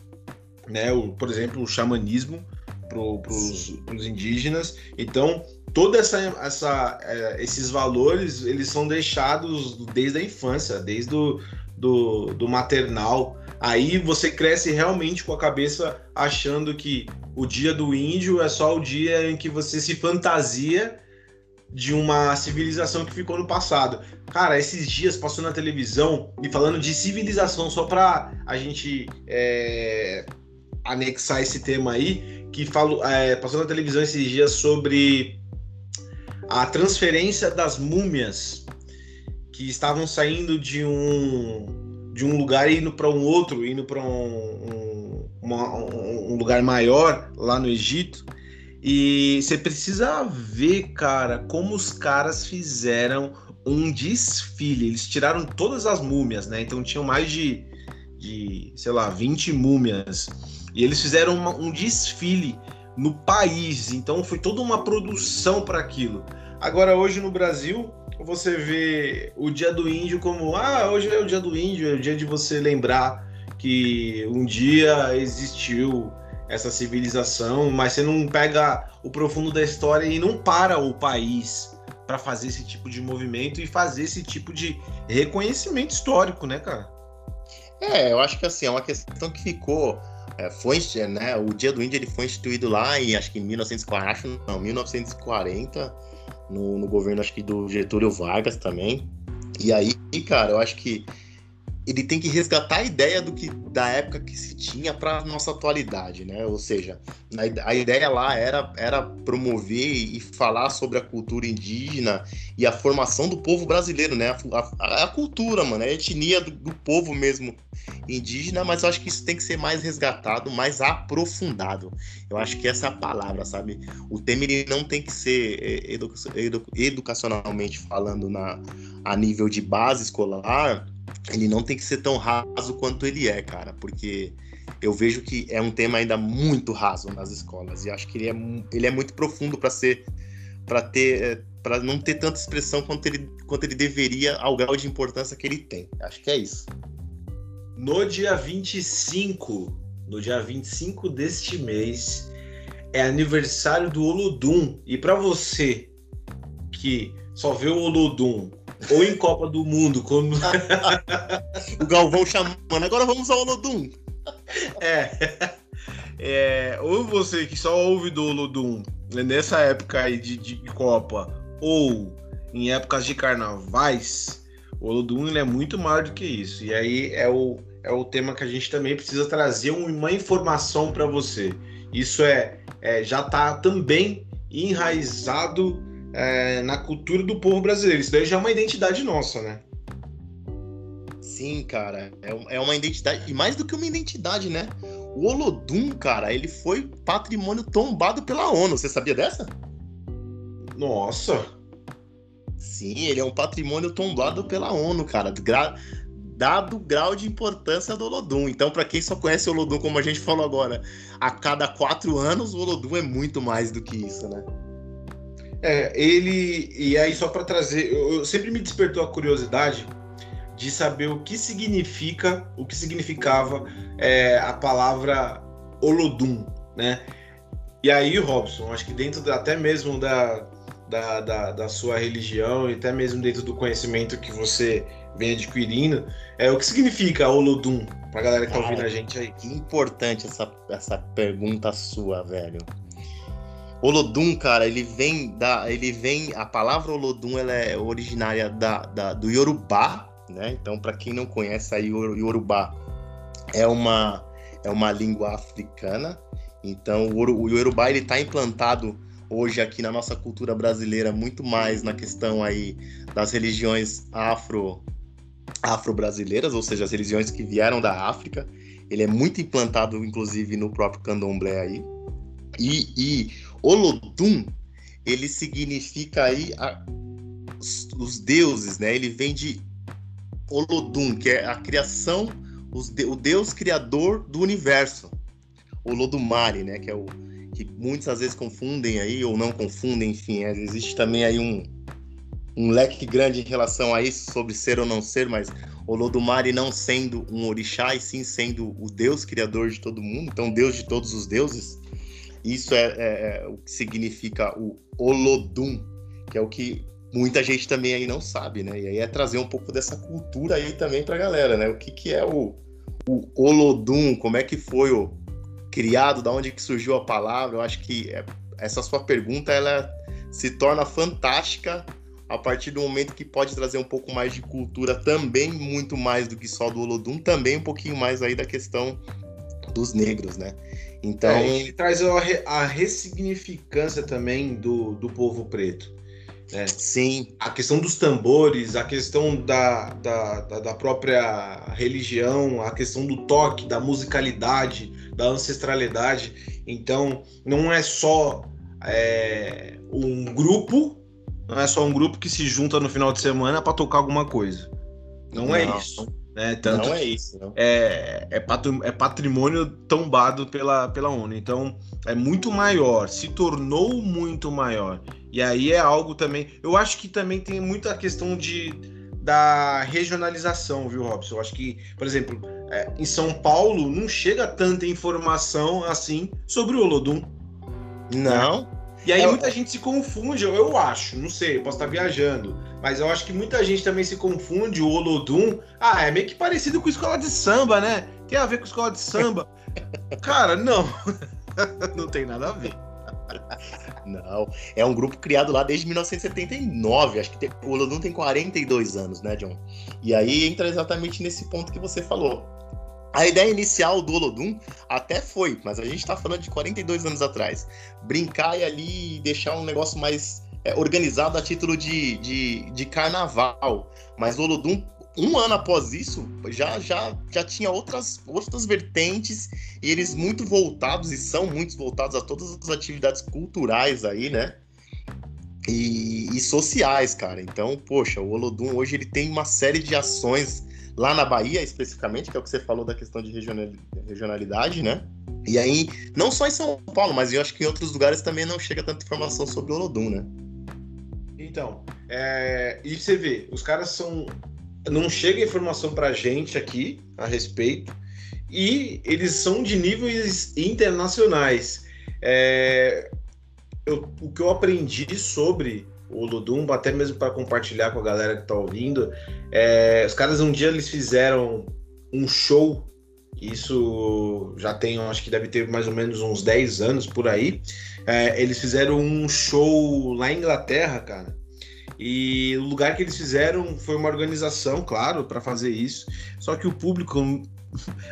né? O, por exemplo, o xamanismo para os indígenas. Então, toda essa, essa é, esses valores eles são deixados desde a infância, desde o do, do maternal Aí você cresce realmente com a cabeça achando que o dia do índio é só o dia em que você se fantasia de uma civilização que ficou no passado. Cara, esses dias passou na televisão e falando de civilização, só para a gente é, anexar esse tema aí, que falou, é, passou na televisão esses dias sobre a transferência das múmias que estavam saindo de um de um lugar indo para um outro, indo para um, um, um, lugar maior lá no Egito. E você precisa ver, cara, como os caras fizeram um desfile. Eles tiraram todas as múmias, né? Então tinham mais de, de sei lá, 20 múmias. E eles fizeram uma, um desfile no país. Então foi toda uma produção para aquilo. Agora, hoje no Brasil, você vê o dia do índio como ah, hoje é o dia do índio, é o dia de você lembrar que um dia existiu essa civilização, mas você não pega o profundo da história e não para o país para fazer esse tipo de movimento e fazer esse tipo de reconhecimento histórico, né, cara? É, eu acho que assim, é uma questão que ficou. É, foi, né, o Dia do Índio ele foi instituído lá em acho que em 1940, acho, não, 1940, no, no governo acho que do Getúlio Vargas também. E aí, cara, eu acho que ele tem que resgatar a ideia do que da época que se tinha para nossa atualidade, né? Ou seja, a, ideia lá era, era promover e falar sobre a cultura indígena e a formação do povo brasileiro, né? A, a, a cultura, mano, a etnia do, do, povo mesmo indígena, mas eu acho que isso tem que ser mais resgatado, mais aprofundado. Eu acho que essa é a palavra, sabe? O tema ele não tem que ser é, edu, edu, educacionalmente falando na, a nível de base escolar ele não tem que ser tão raso quanto ele é, cara, porque eu vejo que é um tema ainda muito raso nas escolas e acho que ele é, ele é muito profundo para ser para ter é, para não ter tanta expressão quanto ele, quanto ele deveria ao grau de importância que ele tem. Acho que é isso. No dia 25, no dia 25 deste mês, é aniversário do Olodum. E para você que só vê o Olodum ou em Copa do Mundo, quando. o Galvão chamando, agora vamos ao Olodum. É. é. Ou você que só ouve do Olodum nessa época aí de, de Copa, ou em épocas de carnavais, o Olodum ele é muito maior do que isso. E aí é o, é o tema que a gente também precisa trazer uma informação para você. Isso é, é já está também enraizado é, na cultura do povo brasileiro. Isso daí já é uma identidade nossa, né? Sim, cara. É, é uma identidade. E mais do que uma identidade, né? O Olodum, cara, ele foi patrimônio tombado pela ONU. Você sabia dessa? Nossa! Sim, ele é um patrimônio tombado pela ONU, cara. Gra... Dado o grau de importância do Olodum. Então, para quem só conhece o Olodum, como a gente falou agora, a cada quatro anos, o Olodum é muito mais do que isso, né? É, ele. E aí, só para trazer. Eu, eu, sempre me despertou a curiosidade de saber o que significa, o que significava é, a palavra Olodum, né? E aí, Robson, acho que dentro até mesmo da, da, da, da, sua religião e até mesmo dentro do conhecimento que você vem adquirindo, é o que significa Olodum pra galera que tá ouvindo a gente aí. Que importante essa, essa pergunta sua, velho. Olodum, cara, ele vem da, ele vem, a palavra Olodum, ela é originária da, da do Yorubá, né? Então, para quem não conhece aí o Yorubá é uma é uma língua africana. Então, o, o Yorubá ele está implantado hoje aqui na nossa cultura brasileira muito mais na questão aí das religiões afro afro-brasileiras, ou seja, as religiões que vieram da África. Ele é muito implantado, inclusive, no próprio candomblé aí. E, e Olodum, ele significa aí a, os, os, deuses, né? Ele vem de Olodum, que é a criação, os, o deus criador do universo. Olodumare, né? Que é o que muitas vezes confundem aí ou não confundem, enfim, é, existe também aí um, um leque grande em relação a isso sobre ser ou não ser, mas Olodumare não sendo um orixá e sim sendo o deus criador de todo mundo, então deus de todos os deuses. Isso é, é, é, o que significa o Olodum, que é o que muita gente também aí não sabe, né? E aí é trazer um pouco dessa cultura aí também pra galera, né? O que, que é o, o Olodum, como é que foi o criado, da onde que surgiu a palavra? Eu acho que é, essa sua pergunta, ela se torna fantástica a partir do momento que pode trazer um pouco mais de cultura também, muito mais do que só do Olodum, também um pouquinho mais aí da questão dos negros, né? Então. É, ele traz a, a ressignificância também do, do povo preto. Né? Sim. A questão dos tambores, a questão da, da, da, própria religião, a questão do toque, da musicalidade, da ancestralidade. Então, não é só é, um grupo, não é só um grupo que se junta no final de semana para tocar alguma coisa. Não, é não. é isso. Né? Tanto não é isso. Não. É, é, é patrimônio tombado pela, pela ONU. Então, é muito maior, se tornou muito maior. E aí é algo também. Eu acho que também tem muita questão de da regionalização, viu, Robson? Eu acho que, por exemplo, é, em São Paulo não chega tanta informação assim sobre o Olodum. Não. Né? E aí é, muita gente se confunde, eu acho, não sei, posso estar viajando, mas eu acho que muita gente também se confunde o Olodum. Ah, é meio que parecido com escola de samba, né? Tem a ver com escola de samba. Cara, não. não tem nada a ver. Não, é um grupo criado lá desde 1979. Acho que tem, o Olodum tem 42 anos, né, John? E aí entra exatamente nesse ponto que você falou. A ideia inicial do Olodum até foi, mas a gente está falando de 42 anos atrás. Brincar e ali deixar um negócio mais é, organizado a título de, de, de carnaval. Mas o Olodum, um ano após isso, já, já, já tinha outras, outras vertentes e eles muito voltados, e são muito voltados a todas as atividades culturais aí, né? E, e sociais, cara. Então, poxa, o Olodum hoje ele tem uma série de ações lá na Bahia, especificamente, que é o que você falou da questão de regionalidade, né? E aí, não só em São Paulo, mas eu acho que em outros lugares também não chega tanta informação sobre o Olodum, né? Então, é... e você vê, os caras são. Não chega informação pra gente aqui a respeito, e eles são de níveis internacionais. É... Eu, o que eu aprendi sobre o Ludumba, até mesmo para compartilhar com a galera que está ouvindo. É, os caras um dia eles fizeram um show, isso já tem, acho que deve ter mais ou menos uns 10 anos por aí. É, eles fizeram um show lá em Inglaterra, cara. E o lugar que eles fizeram foi uma organização, claro, para fazer isso. Só que o público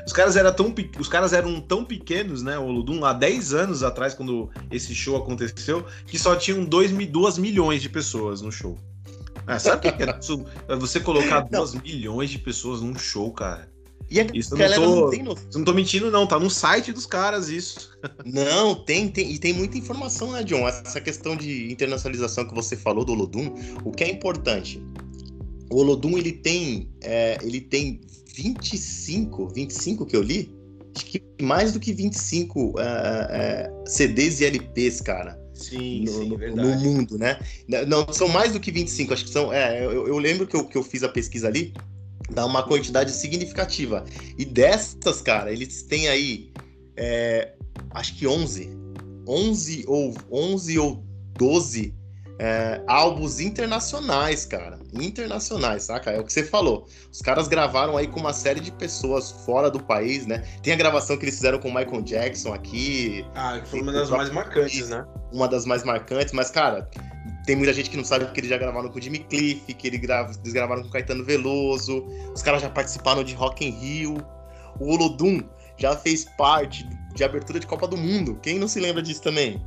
os caras, eram tão, os caras eram tão pequenos, né, o Olodum, há 10 anos atrás, quando esse show aconteceu, que só tinham 2 milhões de pessoas no show. Ah, sabe o que é isso? Você colocar 2 milhões de pessoas num show, cara? E a isso eu não tô, não, tem no... não tô mentindo, não. Tá no site dos caras isso. Não, tem, tem. E tem muita informação, né, John? Essa questão de internacionalização que você falou do Olodum, o que é importante. O Olodum, ele tem, é, ele tem 25, 25 que eu li, acho que mais do que 25 uh, uh, CDs e LPs, cara. Sim, no, sim, no, no, mundo, né? Não, são mais do que 25, acho que são. É, eu, eu, lembro que eu, que eu fiz a pesquisa ali, dá uma quantidade significativa. E dessas, cara, eles têm aí, é, acho que 11. 11 ou 11 ou 12 é, álbuns internacionais, cara. Internacionais, saca? É o que você falou. Os caras gravaram aí com uma série de pessoas fora do país, né? Tem a gravação que eles fizeram com o Michael Jackson aqui. Ah, foi uma das mais marcantes, né? Uma das mais marcantes, mas, cara, tem muita gente que não sabe que eles já gravaram com o Jimmy Cliff, que eles gravaram com o Caetano Veloso. Os caras já participaram de Rock in Rio. O Olodum já fez parte de abertura de Copa do Mundo. Quem não se lembra disso também?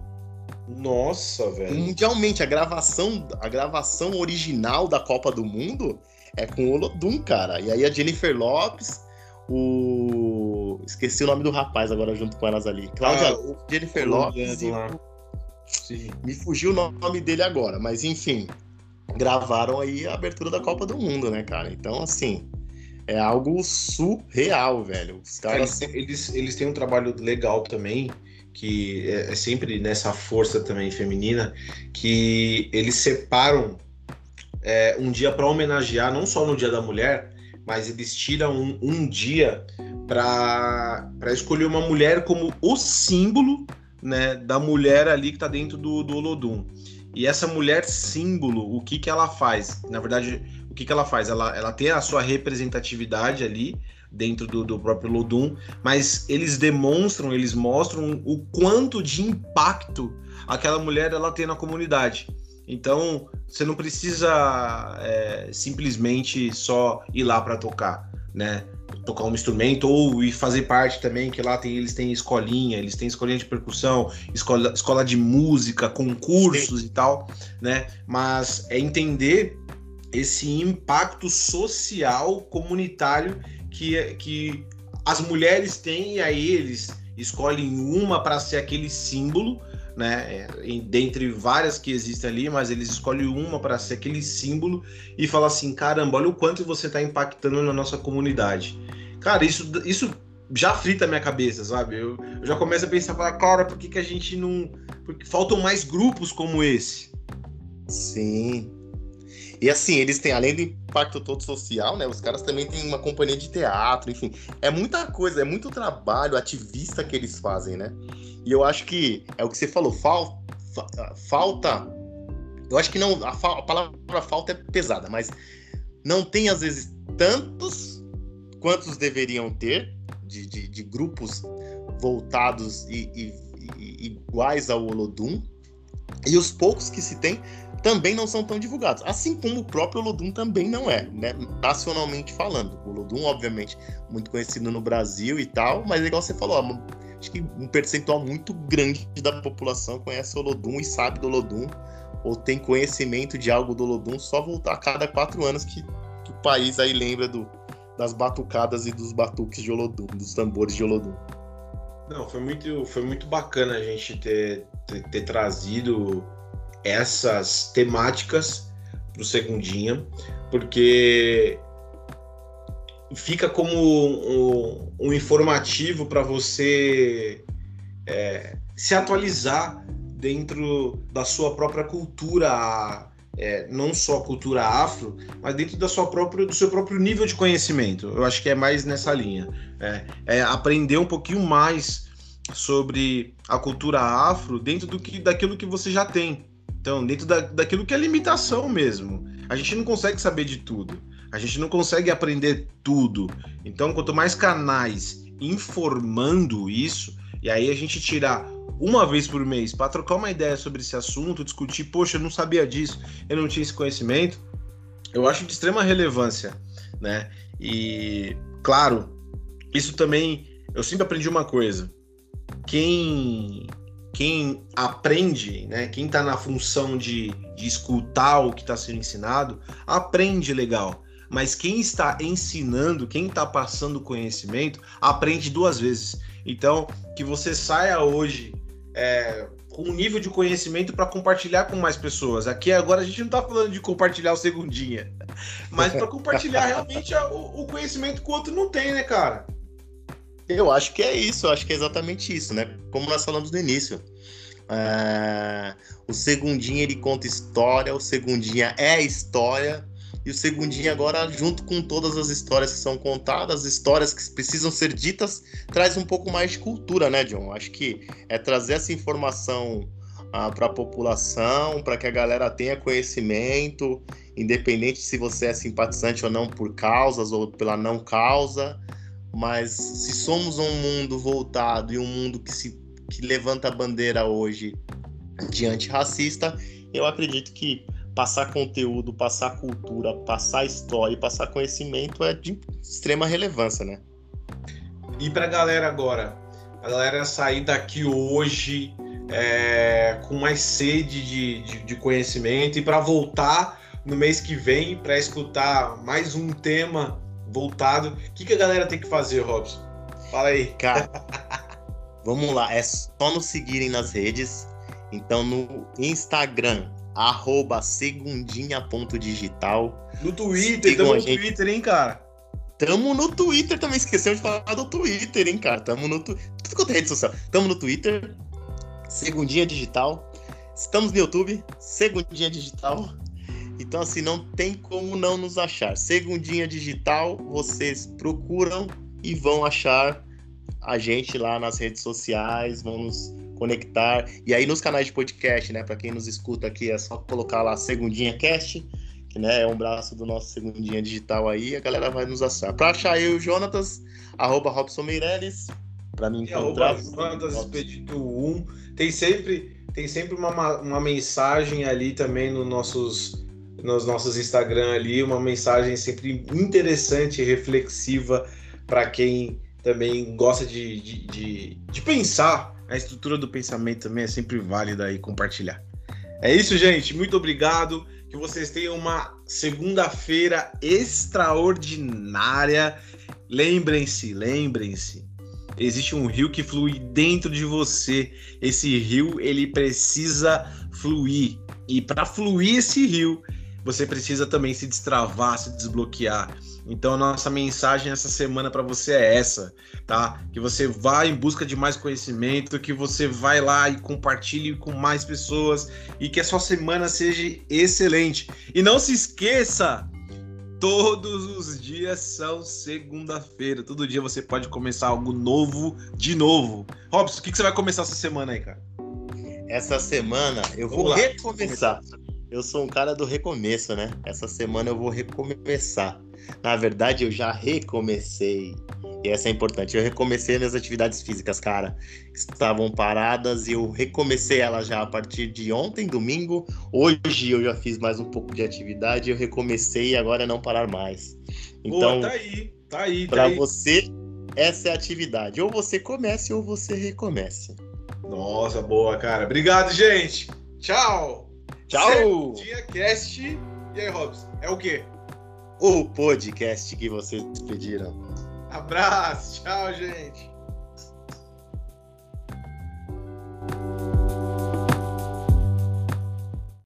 Nossa, velho. Mundialmente, a gravação, a gravação original da Copa do Mundo é com o Olodum, cara. E aí a Jennifer Lopes, o. Esqueci o nome do rapaz agora junto com elas ali. Cláudia, ah, Jennifer Lopes e. Sim. Me fugiu o nome dele agora, mas enfim. Gravaram aí a abertura da Copa do Mundo, né, cara? Então, assim. É algo surreal, velho. Os caras. Eles, eles, eles têm um trabalho legal também que é, é sempre nessa força também feminina, que eles separam é, um dia para homenagear, não só no Dia da Mulher, mas eles tiram um, um dia para escolher uma mulher como o símbolo né, da mulher ali que está dentro do, do Olodum. E essa mulher símbolo, o que, que ela faz? Na verdade, o que, que ela faz? Ela, ela tem a sua representatividade ali, dentro do, do próprio Lodum, mas eles demonstram, eles mostram o quanto de impacto aquela mulher ela tem na comunidade. Então, você não precisa é, simplesmente só ir lá para tocar, né? Tocar um instrumento ou ir fazer parte também, que lá tem, eles têm escolinha, eles têm escolinha de percussão, escola, escola de música, concursos Sim. e tal, né? Mas é entender esse impacto social comunitário que, que as mulheres têm, e aí eles escolhem uma para ser aquele símbolo, né? É, dentre várias que existem ali, mas eles escolhem uma para ser aquele símbolo e fala assim: caramba, olha o quanto você está impactando na nossa comunidade. Cara, isso, isso já frita a minha cabeça, sabe? Eu, eu já começo a pensar, falar, cara, por que, que a gente não. Porque faltam mais grupos como esse. Sim, e assim, eles têm, além do impacto todo social, né? Os caras também têm uma companhia de teatro, enfim. É muita coisa, é muito trabalho ativista que eles fazem, né? E eu acho que é o que você falou, fal, falta. Eu acho que não. A, a palavra falta é pesada, mas não tem às vezes tantos quantos deveriam ter de, de, de grupos voltados e, e, e, iguais ao Olodum. E os poucos que se tem também não são tão divulgados. Assim como o próprio Olodum também não é, né? Nacionalmente falando. O Olodum, obviamente, muito conhecido no Brasil e tal, mas igual você falou, acho que um percentual muito grande da população conhece o Olodum e sabe do Olodum, ou tem conhecimento de algo do Olodum só voltar a cada quatro anos que, que o país aí lembra do, das batucadas e dos batuques de Olodum, dos tambores de Olodum. Não, foi muito, foi muito bacana a gente ter, ter, ter trazido essas temáticas para o Segundinha, porque fica como um, um informativo para você é, se atualizar dentro da sua própria cultura, é, não só a cultura afro, mas dentro da sua própria, do seu próprio nível de conhecimento. Eu acho que é mais nessa linha. É, é aprender um pouquinho mais sobre a cultura afro dentro do que, daquilo que você já tem. Então, dentro da, daquilo que é limitação mesmo. A gente não consegue saber de tudo. A gente não consegue aprender tudo. Então, quanto mais canais informando isso, e aí a gente tirar uma vez por mês para trocar uma ideia sobre esse assunto, discutir, poxa, eu não sabia disso, eu não tinha esse conhecimento, eu acho de extrema relevância, né? E, claro, isso também, eu sempre aprendi uma coisa, quem quem aprende, né, quem está na função de, de escutar o que está sendo ensinado, aprende legal. Mas quem está ensinando, quem está passando conhecimento, aprende duas vezes. Então, que você saia hoje é, com um nível de conhecimento para compartilhar com mais pessoas. Aqui agora a gente não está falando de compartilhar o segundinha, mas para compartilhar realmente o, o conhecimento que o outro não tem, né, cara? Eu acho que é isso, eu acho que é exatamente isso, né? Como nós falamos no início. É... O Segundinha ele conta história, o Segundinha é história, e o Segundinha agora, junto com todas as histórias que são contadas, histórias que precisam ser ditas, traz um pouco mais de cultura, né, John? Acho que é trazer essa informação ah, para a população, para que a galera tenha conhecimento, independente se você é simpatizante ou não por causas ou pela não causa. Mas se somos um mundo voltado e um mundo que se que levanta a bandeira hoje de antirracista, eu acredito que passar conteúdo, passar cultura, passar história e passar conhecimento é de extrema relevância, né? E para a galera agora, a galera sair daqui hoje é, com mais sede de, de, de conhecimento e para voltar no mês que vem para escutar mais um tema voltado. O que, que a galera tem que fazer, Robson? Fala aí. Cara, vamos lá. É só nos seguirem nas redes. Então, no Instagram, arroba segundinha.digital. No Twitter, tamo no gente. Twitter, hein, cara? Tamo no Twitter também, esquecemos de falar do Twitter, hein, cara? Tamo no Tudo quanto é rede social. Tamo no Twitter, Segundinha Digital. Estamos no YouTube, Segundinha Digital. Então, assim, não tem como não nos achar. Segundinha Digital, vocês procuram e vão achar a gente lá nas redes sociais, vão nos conectar. E aí nos canais de podcast, né? Para quem nos escuta aqui, é só colocar lá Segundinha Cast, que né, é um braço do nosso Segundinha Digital aí, a galera vai nos achar. Para achar eu e o Jonatas, arroba Robson Meirelles, para me encontrar. Arroba Jonatas Expedito 1. Tem sempre, tem sempre uma, uma mensagem ali também nos nossos nos nossos Instagram ali, uma mensagem sempre interessante reflexiva para quem também gosta de, de, de, de, pensar. A estrutura do pensamento também é sempre válida aí compartilhar. É isso, gente. Muito obrigado. Que vocês tenham uma segunda-feira extraordinária. Lembrem-se, lembrem-se. Existe um rio que flui dentro de você. Esse rio ele precisa fluir. E para fluir esse rio, você precisa também se destravar, se desbloquear. Então a nossa mensagem essa semana para você é essa, tá? Que você vá em busca de mais conhecimento, que você vai lá e compartilhe com mais pessoas e que a sua semana seja excelente. E não se esqueça, todos os dias são segunda-feira. Todo dia você pode começar algo novo de novo. Robson, o que, que você vai começar essa semana aí, cara? essa semana eu vou recomeçar. Eu sou um cara do recomeço, né? Essa semana eu vou recomeçar. Na verdade, eu já recomecei. E essa é importante. Eu recomecei minhas atividades físicas, cara. Estavam paradas e eu recomecei elas já a partir de ontem, domingo. Hoje eu já fiz mais um pouco de atividade. Eu recomecei e agora é não parar mais. Então, Boa, tá aí, tá aí. Tá para você, essa é a atividade. Ou você comece ou você recomece. Nossa, boa, cara. Obrigado, gente. Tchau. Tchau. Dia Cast. E aí, Robson? É o quê? O podcast que vocês pediram. Abraço. Tchau, gente.